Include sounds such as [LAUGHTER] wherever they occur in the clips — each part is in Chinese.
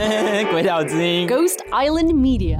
[LAUGHS] 鬼岛之音，Ghost Island Media。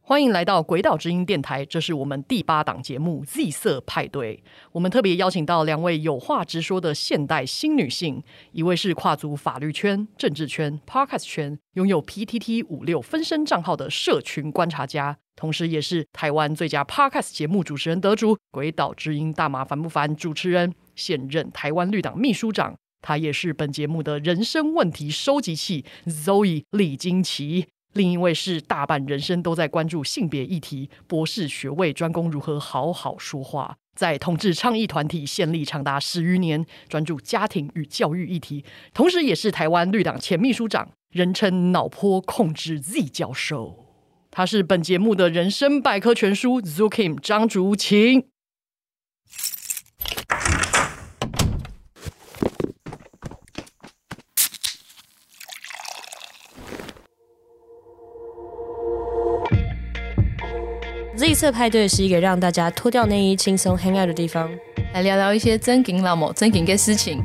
欢迎来到鬼岛之音电台，这是我们第八档节目《Z 色派对》。我们特别邀请到两位有话直说的现代新女性，一位是跨足法律圈、政治圈、Podcast 圈，拥有 PTT 五六分身账号的社群观察家，同时也是台湾最佳 Podcast 节目主持人得主《鬼岛之音》大麻烦不烦主持人，现任台湾绿党秘书长。他也是本节目的人生问题收集器 Zoe 李菁琪。另一位是大半人生都在关注性别议题，博士学位专攻如何好好说话，在同志倡议团体献力长达十余年，专注家庭与教育议题，同时也是台湾绿党前秘书长，人称脑波控制 Z 教授。他是本节目的人生百科全书 Zookim 张竹晴。色派对是一个让大家脱掉内衣、轻松 hang out 的地方，来聊聊一些真金老母、真金的事情。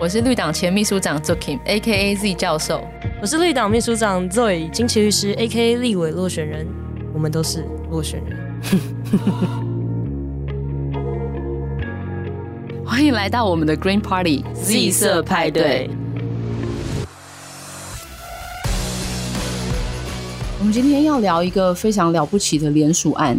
我是绿党前秘书长 Zookim，A.K.A. Z 教授。我是绿党秘书长 Zoe 金奇律师，A.K.A. 立委落选人。我们都是落选人。[LAUGHS] 欢迎来到我们的 Green Party Z 色派对。我们今天要聊一个非常了不起的联署案。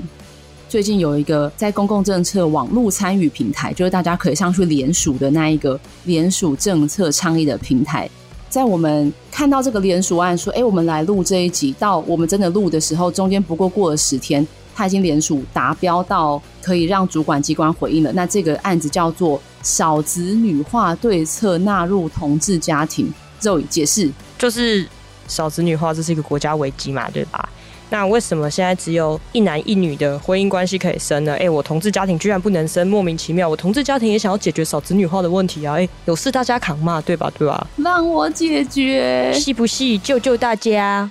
最近有一个在公共政策网络参与平台，就是大家可以上去联署的那一个联署政策倡议的平台。在我们看到这个联署案，说：“哎，我们来录这一集。”到我们真的录的时候，中间不过过了十天，他已经联署达标到可以让主管机关回应了。那这个案子叫做“少子女化对策纳入同志家庭”。肉以解释，就是。少子女化，这是一个国家危机嘛，对吧？那为什么现在只有一男一女的婚姻关系可以生呢？哎，我同志家庭居然不能生，莫名其妙。我同志家庭也想要解决少子女化的问题啊！哎，有事大家扛嘛，对吧？对吧？让我解决，是不是？救救大家！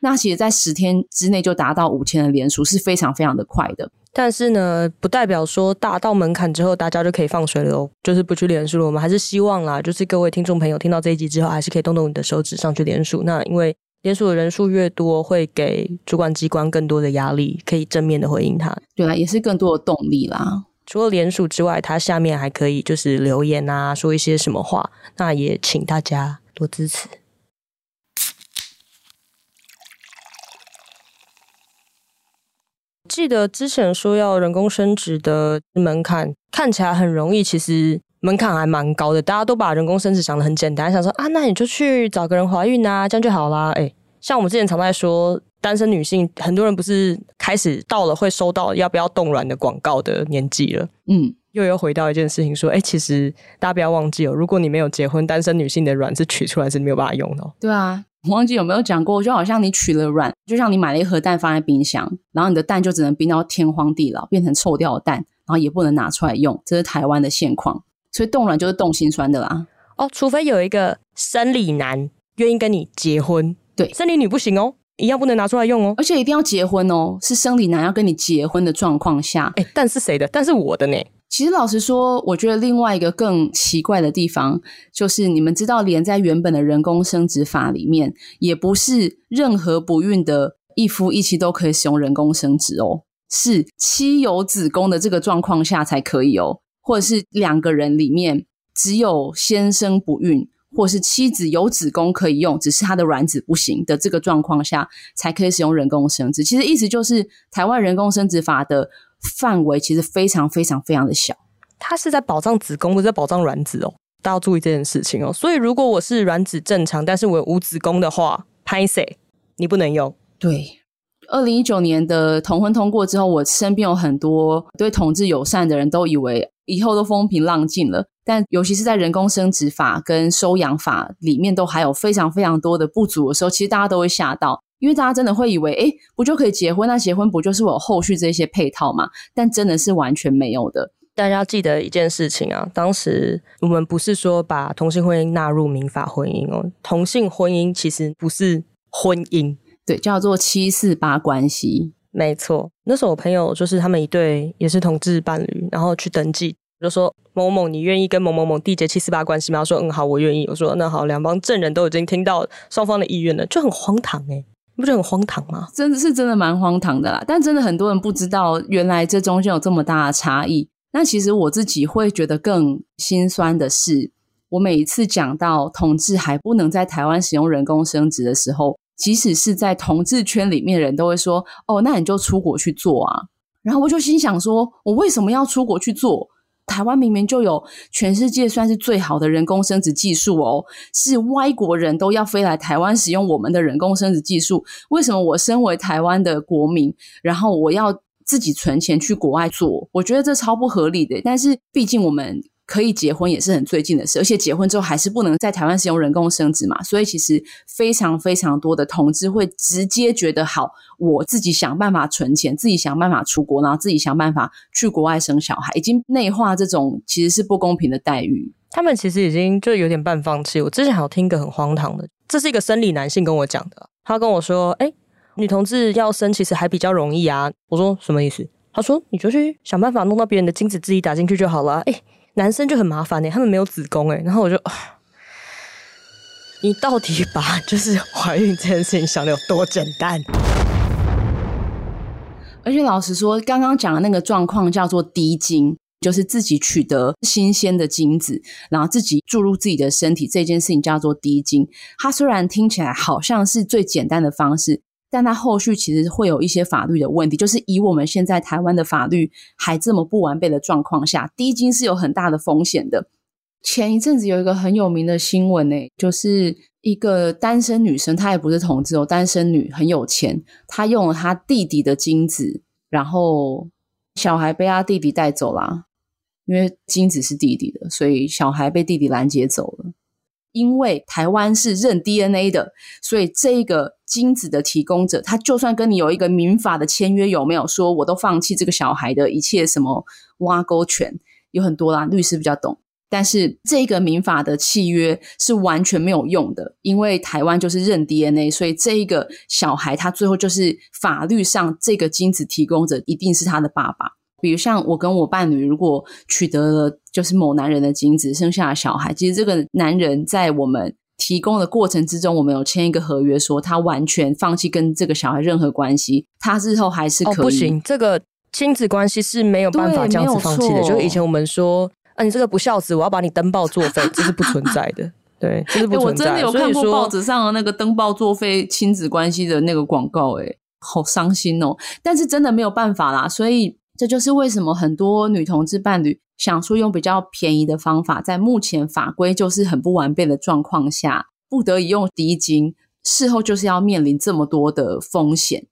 那其实，在十天之内就达到五千的连署，是非常非常的快的。但是呢，不代表说达到门槛之后大家就可以放水了哦，就是不去连署了。我们还是希望啦，就是各位听众朋友听到这一集之后，还是可以动动你的手指上去连署。那因为连署的人数越多，会给主管机关更多的压力，可以正面的回应他。对啊，也是更多的动力啦。除了连署之外，它下面还可以就是留言啊，说一些什么话。那也请大家多支持。记得之前说要人工生殖的门槛看起来很容易，其实门槛还蛮高的。大家都把人工生殖想得很简单，想说啊，那你就去找个人怀孕啊，这样就好啦。诶，像我们之前常在说，单身女性很多人不是开始到了会收到要不要冻卵的广告的年纪了。嗯，又又回到一件事情，说，诶，其实大家不要忘记哦，如果你没有结婚，单身女性的卵是取出来是没有办法用的哦。对啊。我忘记有没有讲过，就好像你取了卵，就像你买了一盒蛋放在冰箱，然后你的蛋就只能冰到天荒地老，变成臭掉的蛋，然后也不能拿出来用，这是台湾的现况。所以冻卵就是冻心酸的啦。哦，除非有一个生理男愿意跟你结婚，对，生理女不行哦，一样不能拿出来用哦，而且一定要结婚哦，是生理男要跟你结婚的状况下。诶，蛋是谁的？蛋是我的呢。其实老实说，我觉得另外一个更奇怪的地方，就是你们知道，连在原本的人工生殖法里面，也不是任何不孕的一夫一妻都可以使用人工生殖哦，是妻有子宫的这个状况下才可以哦，或者是两个人里面只有先生不孕，或是妻子有子宫可以用，只是他的卵子不行的这个状况下，才可以使用人工生殖。其实意思就是，台湾人工生殖法的。范围其实非常非常非常的小，它是在保障子宫，不是在保障卵子哦。大家要注意这件事情哦。所以如果我是卵子正常，但是我有无子宫的话，拍谁你不能用。对，二零一九年的同婚通过之后，我身边有很多对同志友善的人都以为以后都风平浪静了，但尤其是在人工生殖法跟收养法里面，都还有非常非常多的不足的时候，其实大家都会吓到。因为大家真的会以为，哎，不就可以结婚？那结婚不就是我有后续这些配套吗？但真的是完全没有的。大家要记得一件事情啊，当时我们不是说把同性婚姻纳入民法婚姻哦，同性婚姻其实不是婚姻，对，叫做七四八关系。没错，那时候我朋友就是他们一对也是同志伴侣，然后去登记。就说某某某，你愿意跟某某某缔结七四八关系吗？他说嗯好，我愿意。我说那好，两方证人都已经听到双方的意愿了，就很荒唐诶、欸、你不觉得很荒唐吗？真的是真的蛮荒唐的啦。但真的很多人不知道，原来这中间有这么大的差异。那其实我自己会觉得更心酸的是，我每一次讲到同志还不能在台湾使用人工生殖的时候，即使是在同志圈里面的人都会说：“哦，那你就出国去做啊。”然后我就心想说：“我为什么要出国去做？台湾明明就有全世界算是最好的人工生殖技术哦，是外国人都要飞来台湾使用我们的人工生殖技术，为什么我身为台湾的国民，然后我要？”自己存钱去国外做，我觉得这超不合理的。但是毕竟我们可以结婚也是很最近的事，而且结婚之后还是不能在台湾使用人工生殖嘛，所以其实非常非常多的同志会直接觉得好，我自己想办法存钱，自己想办法出国，然后自己想办法去国外生小孩，已经内化这种其实是不公平的待遇。他们其实已经就有点半放弃。我之前还有听一个很荒唐的，这是一个生理男性跟我讲的，他跟我说，哎。女同志要生其实还比较容易啊！我说什么意思？他说你就去想办法弄到别人的精子自己打进去就好了。哎，男生就很麻烦呢、他们没有子宫哎。然后我就，你到底把就是怀孕这件事情想得有多简单？而且老实说，刚刚讲的那个状况叫做滴精，就是自己取得新鲜的精子，然后自己注入自己的身体，这件事情叫做滴精。它虽然听起来好像是最简单的方式。但它后续其实会有一些法律的问题，就是以我们现在台湾的法律还这么不完备的状况下，滴精是有很大的风险的。前一阵子有一个很有名的新闻呢，就是一个单身女生，她也不是同志哦，单身女很有钱，她用了她弟弟的精子，然后小孩被她弟弟带走啦，因为精子是弟弟的，所以小孩被弟弟拦截走了。因为台湾是认 DNA 的，所以这个精子的提供者，他就算跟你有一个民法的签约，有没有说我都放弃这个小孩的一切什么挖沟权，有很多啦，律师比较懂。但是这个民法的契约是完全没有用的，因为台湾就是认 DNA，所以这一个小孩他最后就是法律上这个精子提供者一定是他的爸爸。比如像我跟我伴侣，如果取得了就是某男人的精子，生下了小孩，其实这个男人在我们提供的过程之中，我们有签一个合约，说他完全放弃跟这个小孩任何关系，他日后还是可以。哦，不行，这个亲子关系是没有办法这样子放弃的。就以前我们说，啊，你这个不孝子，我要把你登报作废，这是不存在的。对，这是不存在。欸，我真的有看过报纸上的那个登报作废亲子关系的那个广告，欸，诶好伤心哦。但是真的没有办法啦，所以。这就是为什么很多女同志伴侣想说用比较便宜的方法，在目前法规就是很不完备的状况下，不得已用滴精，事后就是要面临这么多的风险。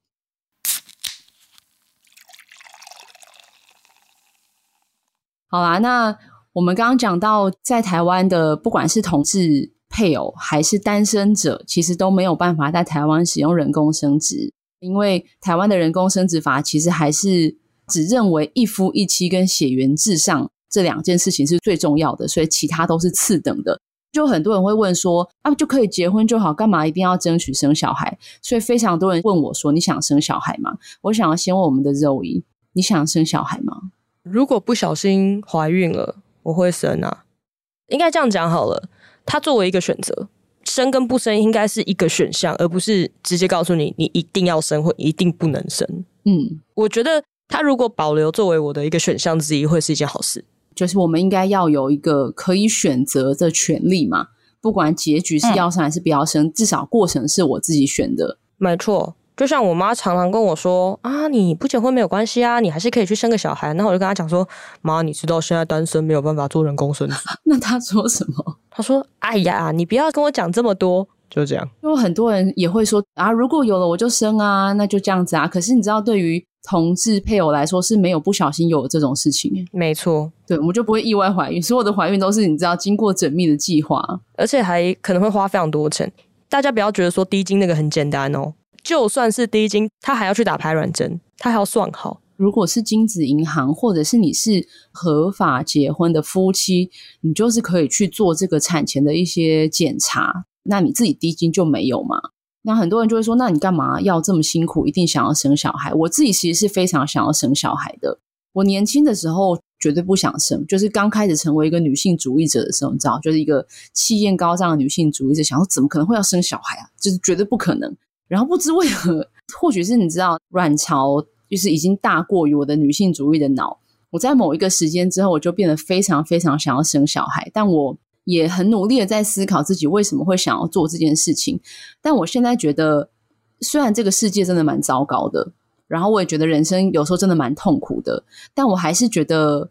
好啦，那我们刚刚讲到，在台湾的不管是同志配偶还是单身者，其实都没有办法在台湾使用人工生殖，因为台湾的人工生殖法其实还是。只认为一夫一妻跟血缘至上这两件事情是最重要的，所以其他都是次等的。就很多人会问说：“啊，就可以结婚就好，干嘛一定要争取生小孩？”所以非常多人问我说：“你想生小孩吗？”我想要先问我们的 Zoe：“ 你想生小孩吗？”如果不小心怀孕了，我会生啊。应该这样讲好了，他作为一个选择，生跟不生应该是一个选项，而不是直接告诉你你一定要生或一定不能生。嗯，我觉得。他如果保留作为我的一个选项之一，会是一件好事。就是我们应该要有一个可以选择的权利嘛，不管结局是要生还是不要生，嗯、至少过程是我自己选的。没错，就像我妈常常跟我说啊，你不结婚没有关系啊，你还是可以去生个小孩。那我就跟她讲说，妈，你知道现在单身没有办法做人工生殖。[LAUGHS] 那她说什么？她说，哎呀，你不要跟我讲这么多，就这样。因为很多人也会说啊，如果有了我就生啊，那就这样子啊。可是你知道，对于同志配偶来说是没有不小心有这种事情，没错，对，我们就不会意外怀孕，所有的怀孕都是你知道经过缜密的计划，而且还可能会花非常多钱。大家不要觉得说低精那个很简单哦，就算是低精，他还要去打排卵针，他还要算好。如果是精子银行，或者是你是合法结婚的夫妻，你就是可以去做这个产前的一些检查，那你自己低精就没有嘛？那很多人就会说：“那你干嘛要这么辛苦？一定想要生小孩？”我自己其实是非常想要生小孩的。我年轻的时候绝对不想生。就是刚开始成为一个女性主义者的时候，你知道，就是一个气焰高涨的女性主义者，想说怎么可能会要生小孩啊？就是绝对不可能。然后不知为何，或许是你知道，卵巢就是已经大过于我的女性主义的脑。我在某一个时间之后，我就变得非常非常想要生小孩，但我也很努力的在思考自己为什么会想要做这件事情。但我现在觉得，虽然这个世界真的蛮糟糕的。然后我也觉得人生有时候真的蛮痛苦的，但我还是觉得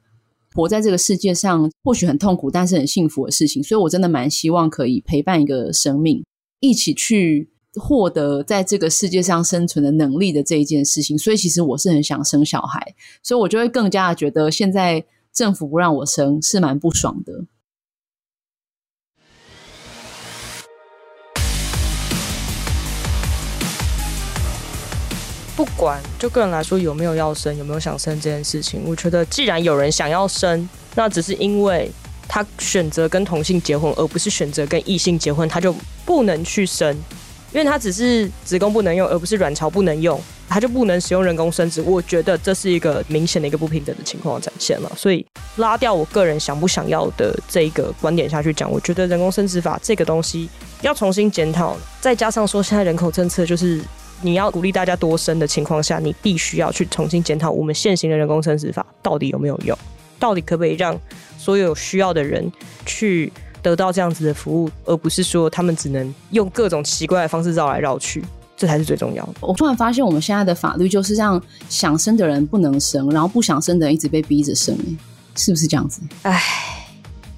活在这个世界上或许很痛苦，但是很幸福的事情。所以我真的蛮希望可以陪伴一个生命，一起去获得在这个世界上生存的能力的这一件事情。所以其实我是很想生小孩，所以我就会更加的觉得现在政府不让我生是蛮不爽的。不管就个人来说有没有要生，有没有想生这件事情，我觉得既然有人想要生，那只是因为他选择跟同性结婚，而不是选择跟异性结婚，他就不能去生，因为他只是子宫不能用，而不是卵巢不能用，他就不能使用人工生殖。我觉得这是一个明显的一个不平等的情况展现了。所以拉掉我个人想不想要的这个观点下去讲，我觉得人工生殖法这个东西要重新检讨，再加上说现在人口政策就是。你要鼓励大家多生的情况下，你必须要去重新检讨我们现行的人工生殖法到底有没有用，到底可不可以让所有需要的人去得到这样子的服务，而不是说他们只能用各种奇怪的方式绕来绕去，这才是最重要的。我突然发现，我们现在的法律就是让想生的人不能生，然后不想生的人一直被逼着生，是不是这样子？唉，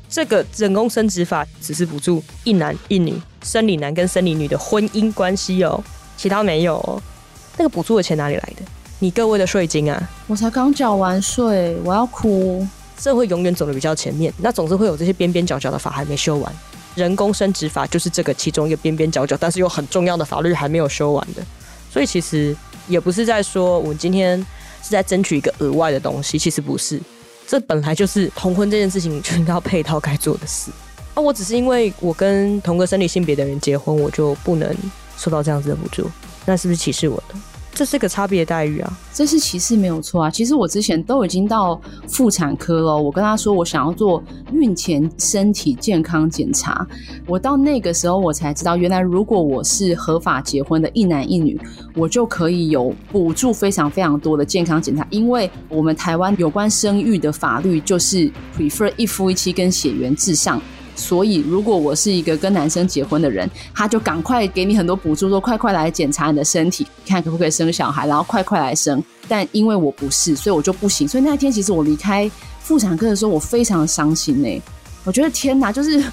这个人工生殖法只是补助一男一女生理男跟生理女的婚姻关系哦。其他没有、哦，那个补助的钱哪里来的？你各位的税金啊！我才刚缴完税，我要哭。社会永远走得比较前面，那总是会有这些边边角角的法还没修完。人工生殖法就是这个其中一个边边角角，但是又很重要的法律还没有修完的。所以其实也不是在说我们今天是在争取一个额外的东西，其实不是。这本来就是同婚这件事情就应该配套该做的事。啊，我只是因为我跟同个生理性别的人结婚，我就不能。受到这样子的补助，那是不是歧视我的？这是个差别待遇啊！这是歧视没有错啊！其实我之前都已经到妇产科了，我跟他说我想要做孕前身体健康检查，我到那个时候我才知道，原来如果我是合法结婚的一男一女，我就可以有补助非常非常多的健康检查，因为我们台湾有关生育的法律就是 prefer 一夫一妻跟血缘至上。所以，如果我是一个跟男生结婚的人，他就赶快给你很多补助，说快快来检查你的身体，看可不可以生小孩，然后快快来生。但因为我不是，所以我就不行。所以那天，其实我离开妇产科的时候，我非常伤心呢。我觉得天哪，就是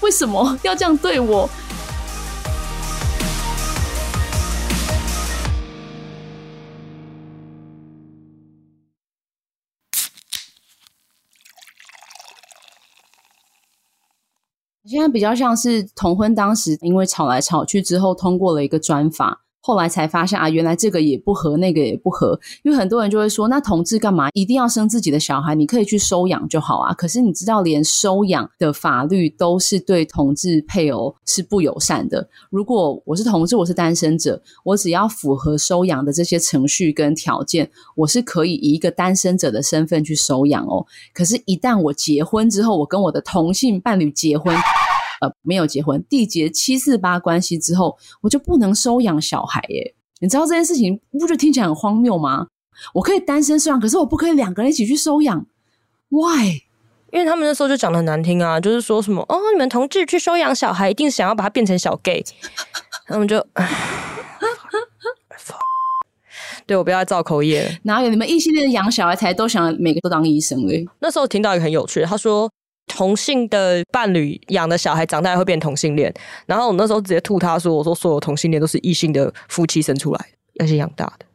为什么要这样对我？现在比较像是同婚，当时因为吵来吵去之后通过了一个专法，后来才发现啊，原来这个也不合，那个也不合。因为很多人就会说，那同志干嘛一定要生自己的小孩？你可以去收养就好啊。可是你知道，连收养的法律都是对同志配偶是不友善的。如果我是同志，我是单身者，我只要符合收养的这些程序跟条件，我是可以以一个单身者的身份去收养哦。可是，一旦我结婚之后，我跟我的同性伴侣结婚。呃，没有结婚，缔结七四八关系之后，我就不能收养小孩耶。你知道这件事情，不觉得听起来很荒谬吗？我可以单身收养，可是我不可以两个人一起去收养。Why？因为他们那时候就讲的很难听啊，就是说什么哦，你们同志去收养小孩，一定想要把他变成小 gay。他们就，对，我不要再造口业。哪有你们异性恋养小孩才都想每个都当医生嘞？那时候听到一个很有趣的，他说。同性的伴侣养的小孩长大会变同性恋，然后我那时候直接吐他说：“我说所有同性恋都是异性的夫妻生出来的，而且养大的。”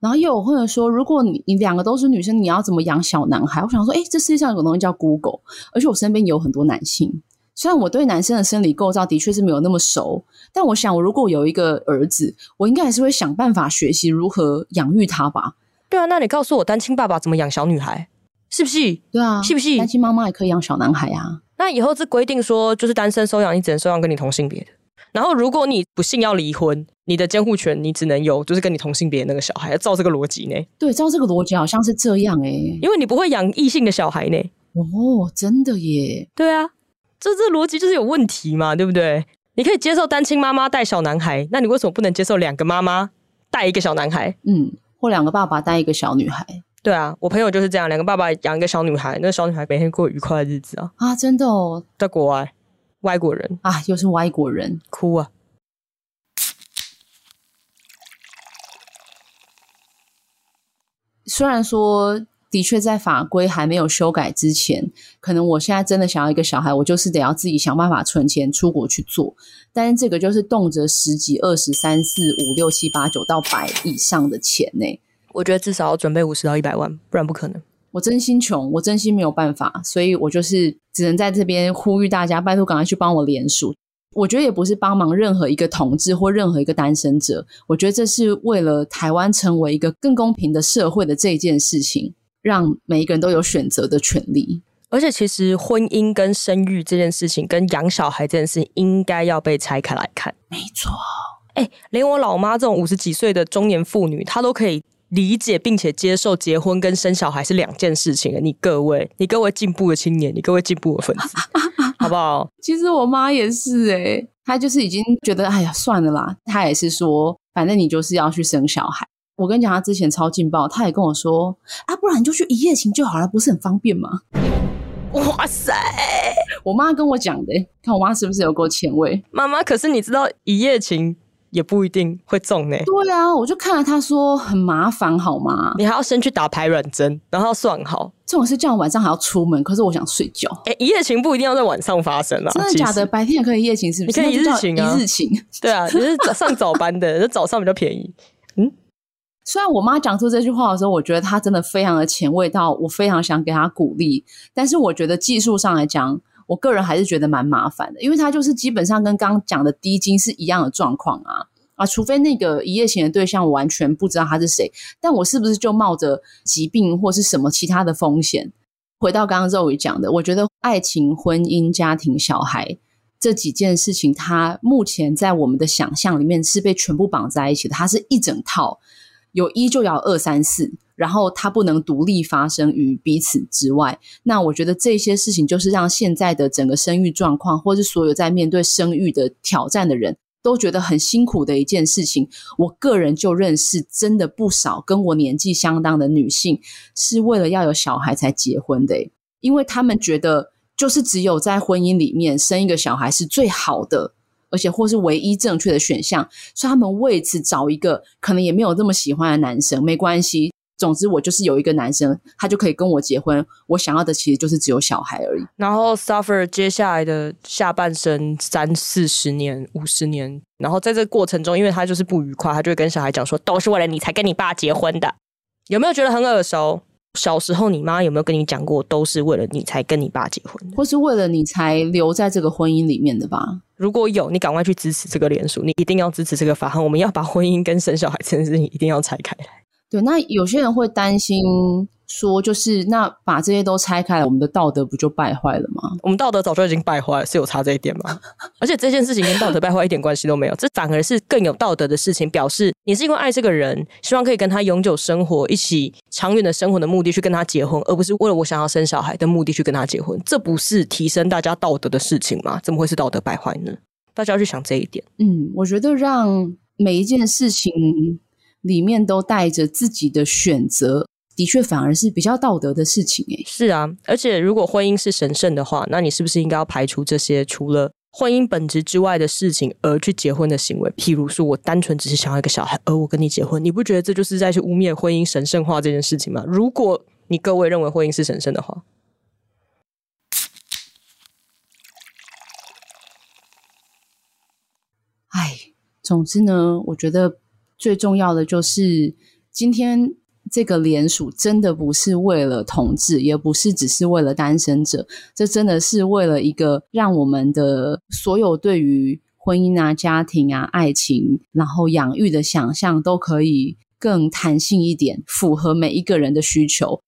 然后又有或者说，如果你你两个都是女生，你要怎么养小男孩？我想说，哎，这世界上有个东西叫 Google，而且我身边有很多男性。虽然我对男生的生理构造的确是没有那么熟，但我想，我如果有一个儿子，我应该还是会想办法学习如何养育他吧。对啊，那你告诉我，单亲爸爸怎么养小女孩？是不是？对啊，是不是？单亲妈妈也可以养小男孩啊。那以后这规定说，就是单身收养，你只能收养跟你同性别的。然后如果你不幸要离婚，你的监护权你只能有就是跟你同性别的那个小孩，照这个逻辑呢？对，照这个逻辑好像是这样哎、欸、因为你不会养异性的小孩呢。哦，真的耶？对啊，这这逻辑就是有问题嘛，对不对？你可以接受单亲妈妈带小男孩，那你为什么不能接受两个妈妈带一个小男孩？嗯，或两个爸爸带一个小女孩？对啊，我朋友就是这样，两个爸爸养一个小女孩，那个小女孩每天过愉快的日子啊。啊，真的哦，在国外，外国人。啊，又是外国人，哭啊！虽然说，的确在法规还没有修改之前，可能我现在真的想要一个小孩，我就是得要自己想办法存钱出国去做，但是这个就是动辄十几、二十、三四、五、六、七、八、九到百以上的钱呢。我觉得至少要准备五十到一百万，不然不可能。我真心穷，我真心没有办法，所以我就是只能在这边呼吁大家，拜托赶快去帮我联署。我觉得也不是帮忙任何一个同志或任何一个单身者，我觉得这是为了台湾成为一个更公平的社会的这件事情，让每一个人都有选择的权利。而且，其实婚姻跟生育这件事情，跟养小孩这件事情，应该要被拆开来看。没错，哎，连我老妈这种五十几岁的中年妇女，她都可以。理解并且接受结婚跟生小孩是两件事情。你各位，你各位进步的青年，你各位进步的粉丝，好不好？[LAUGHS] 其实我妈也是诶、欸、她就是已经觉得，哎呀，算了啦。她也是说，反正你就是要去生小孩。我跟你讲，她之前超劲爆，她也跟我说，啊，不然你就去一夜情就好了，不是很方便吗？哇塞，我妈跟我讲的，看我妈是不是有够前卫？妈妈，可是你知道一夜情？也不一定会中呢。对啊，我就看了他说很麻烦，好吗？你还要先去打排卵针，然后算好。这种事叫我晚上还要出门，可是我想睡觉。哎，一夜情不一定要在晚上发生啊。真的假的？白天也可以一夜情，是不是？你可以一日情啊，一日情。[LAUGHS] 对啊，你是上早班的，那早上比较便宜。嗯，虽然我妈讲出这句话的时候，我觉得她真的非常的前卫，到我非常想给她鼓励。但是我觉得技术上来讲，我个人还是觉得蛮麻烦的，因为他就是基本上跟刚刚讲的低精是一样的状况啊啊，除非那个一夜情的对象完全不知道他是谁，但我是不是就冒着疾病或是什么其他的风险？回到刚刚肉宇讲的，我觉得爱情、婚姻、家庭、小孩这几件事情，它目前在我们的想象里面是被全部绑在一起的，它是一整套，有一就要二三四。然后它不能独立发生于彼此之外。那我觉得这些事情就是让现在的整个生育状况，或是所有在面对生育的挑战的人都觉得很辛苦的一件事情。我个人就认识真的不少跟我年纪相当的女性，是为了要有小孩才结婚的，因为他们觉得就是只有在婚姻里面生一个小孩是最好的，而且或是唯一正确的选项，所以他们为此找一个可能也没有这么喜欢的男生，没关系。总之，我就是有一个男生，他就可以跟我结婚。我想要的其实就是只有小孩而已。然后 suffer 接下来的下半生三四十年、五十年，然后在这个过程中，因为他就是不愉快，他就会跟小孩讲说：“都是为了你才跟你爸结婚的。”有没有觉得很耳熟？小时候你妈有没有跟你讲过，都是为了你才跟你爸结婚，或是为了你才留在这个婚姻里面的吧？如果有，你赶快去支持这个联署，你一定要支持这个法案。我们要把婚姻跟生小孩这件事情一定要拆开来。对，那有些人会担心说，就是那把这些都拆开了，我们的道德不就败坏了吗？我们道德早就已经败坏了，是有差这一点吗？[LAUGHS] 而且这件事情跟道德败坏一点关系都没有，这反而是更有道德的事情，表示你是因为爱这个人，希望可以跟他永久生活，一起长远的生活的目的去跟他结婚，而不是为了我想要生小孩的目的去跟他结婚。这不是提升大家道德的事情吗？怎么会是道德败坏呢？大家要去想这一点。嗯，我觉得让每一件事情。里面都带着自己的选择，的确反而是比较道德的事情诶。是啊，而且如果婚姻是神圣的话，那你是不是应该要排除这些除了婚姻本质之外的事情而去结婚的行为？譬如说我单纯只是想要一个小孩，而我跟你结婚，你不觉得这就是在去污蔑婚姻神圣化这件事情吗？如果你各位认为婚姻是神圣的话，哎，总之呢，我觉得。最重要的就是，今天这个联署真的不是为了同志，也不是只是为了单身者，这真的是为了一个让我们的所有对于婚姻啊、家庭啊、爱情，然后养育的想象都可以更弹性一点，符合每一个人的需求。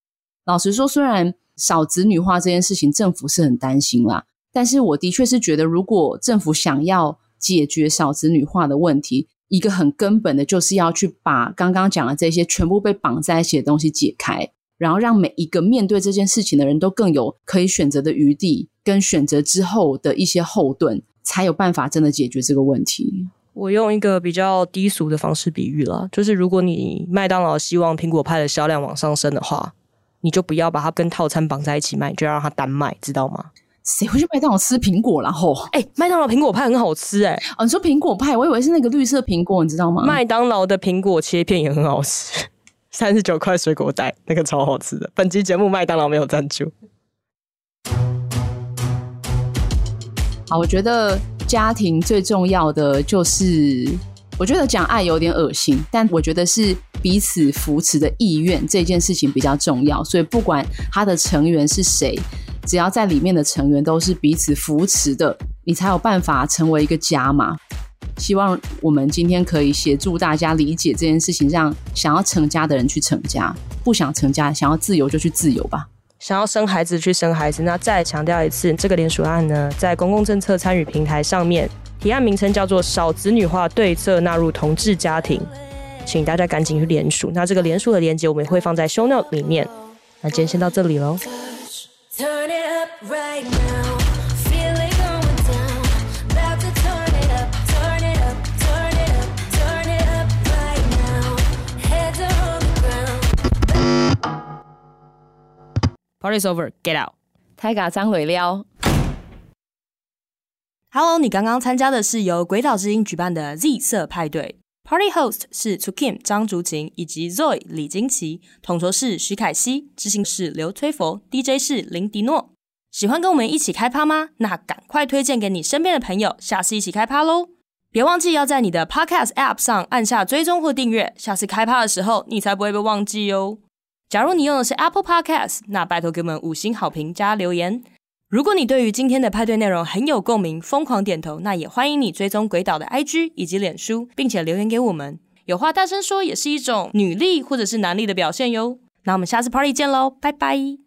老实说，虽然少子女化这件事情政府是很担心啦，但是我的确是觉得，如果政府想要。解决少子女化的问题，一个很根本的，就是要去把刚刚讲的这些全部被绑在一起的东西解开，然后让每一个面对这件事情的人都更有可以选择的余地，跟选择之后的一些后盾，才有办法真的解决这个问题。我用一个比较低俗的方式比喻了，就是如果你麦当劳希望苹果派的销量往上升的话，你就不要把它跟套餐绑在一起卖，就要让它单卖，知道吗？谁会去麦当劳吃苹果？然后，哎、欸，麦当劳苹果派很好吃、欸，哎，哦，你说苹果派，我以为是那个绿色苹果，你知道吗？麦当劳的苹果切片也很好吃，三十九块水果袋，那个超好吃的。本期节目麦当劳没有赞助。好，我觉得。家庭最重要的就是，我觉得讲爱有点恶心，但我觉得是彼此扶持的意愿这件事情比较重要。所以不管他的成员是谁，只要在里面的成员都是彼此扶持的，你才有办法成为一个家嘛。希望我们今天可以协助大家理解这件事情，让想要成家的人去成家，不想成家想要自由就去自由吧。想要生孩子去生孩子，那再强调一次，这个联署案呢，在公共政策参与平台上面，提案名称叫做“少子女化对策纳入同志家庭”，请大家赶紧去联署。那这个联署的链接我们也会放在 show note 里面。那今天先到这里喽。Party's over, get out！太嘎张尾撩。Hello，你刚刚参加的是由鬼岛之音举办的 Z 色派对，Party host 是 Tsukim 张竹琴以及 Zoe 李金奇，统筹是徐凯熙，执行是刘崔佛，DJ 是林迪诺。喜欢跟我们一起开趴吗？那赶快推荐给你身边的朋友，下次一起开趴喽！别忘记要在你的 Podcast App 上按下追踪或订阅，下次开趴的时候你才不会被忘记哦。假如你用的是 Apple Podcast，那拜托给我们五星好评加留言。如果你对于今天的派对内容很有共鸣，疯狂点头，那也欢迎你追踪鬼岛的 IG 以及脸书，并且留言给我们。有话大声说也是一种女力或者是男力的表现哟。那我们下次 Party 见喽，拜拜。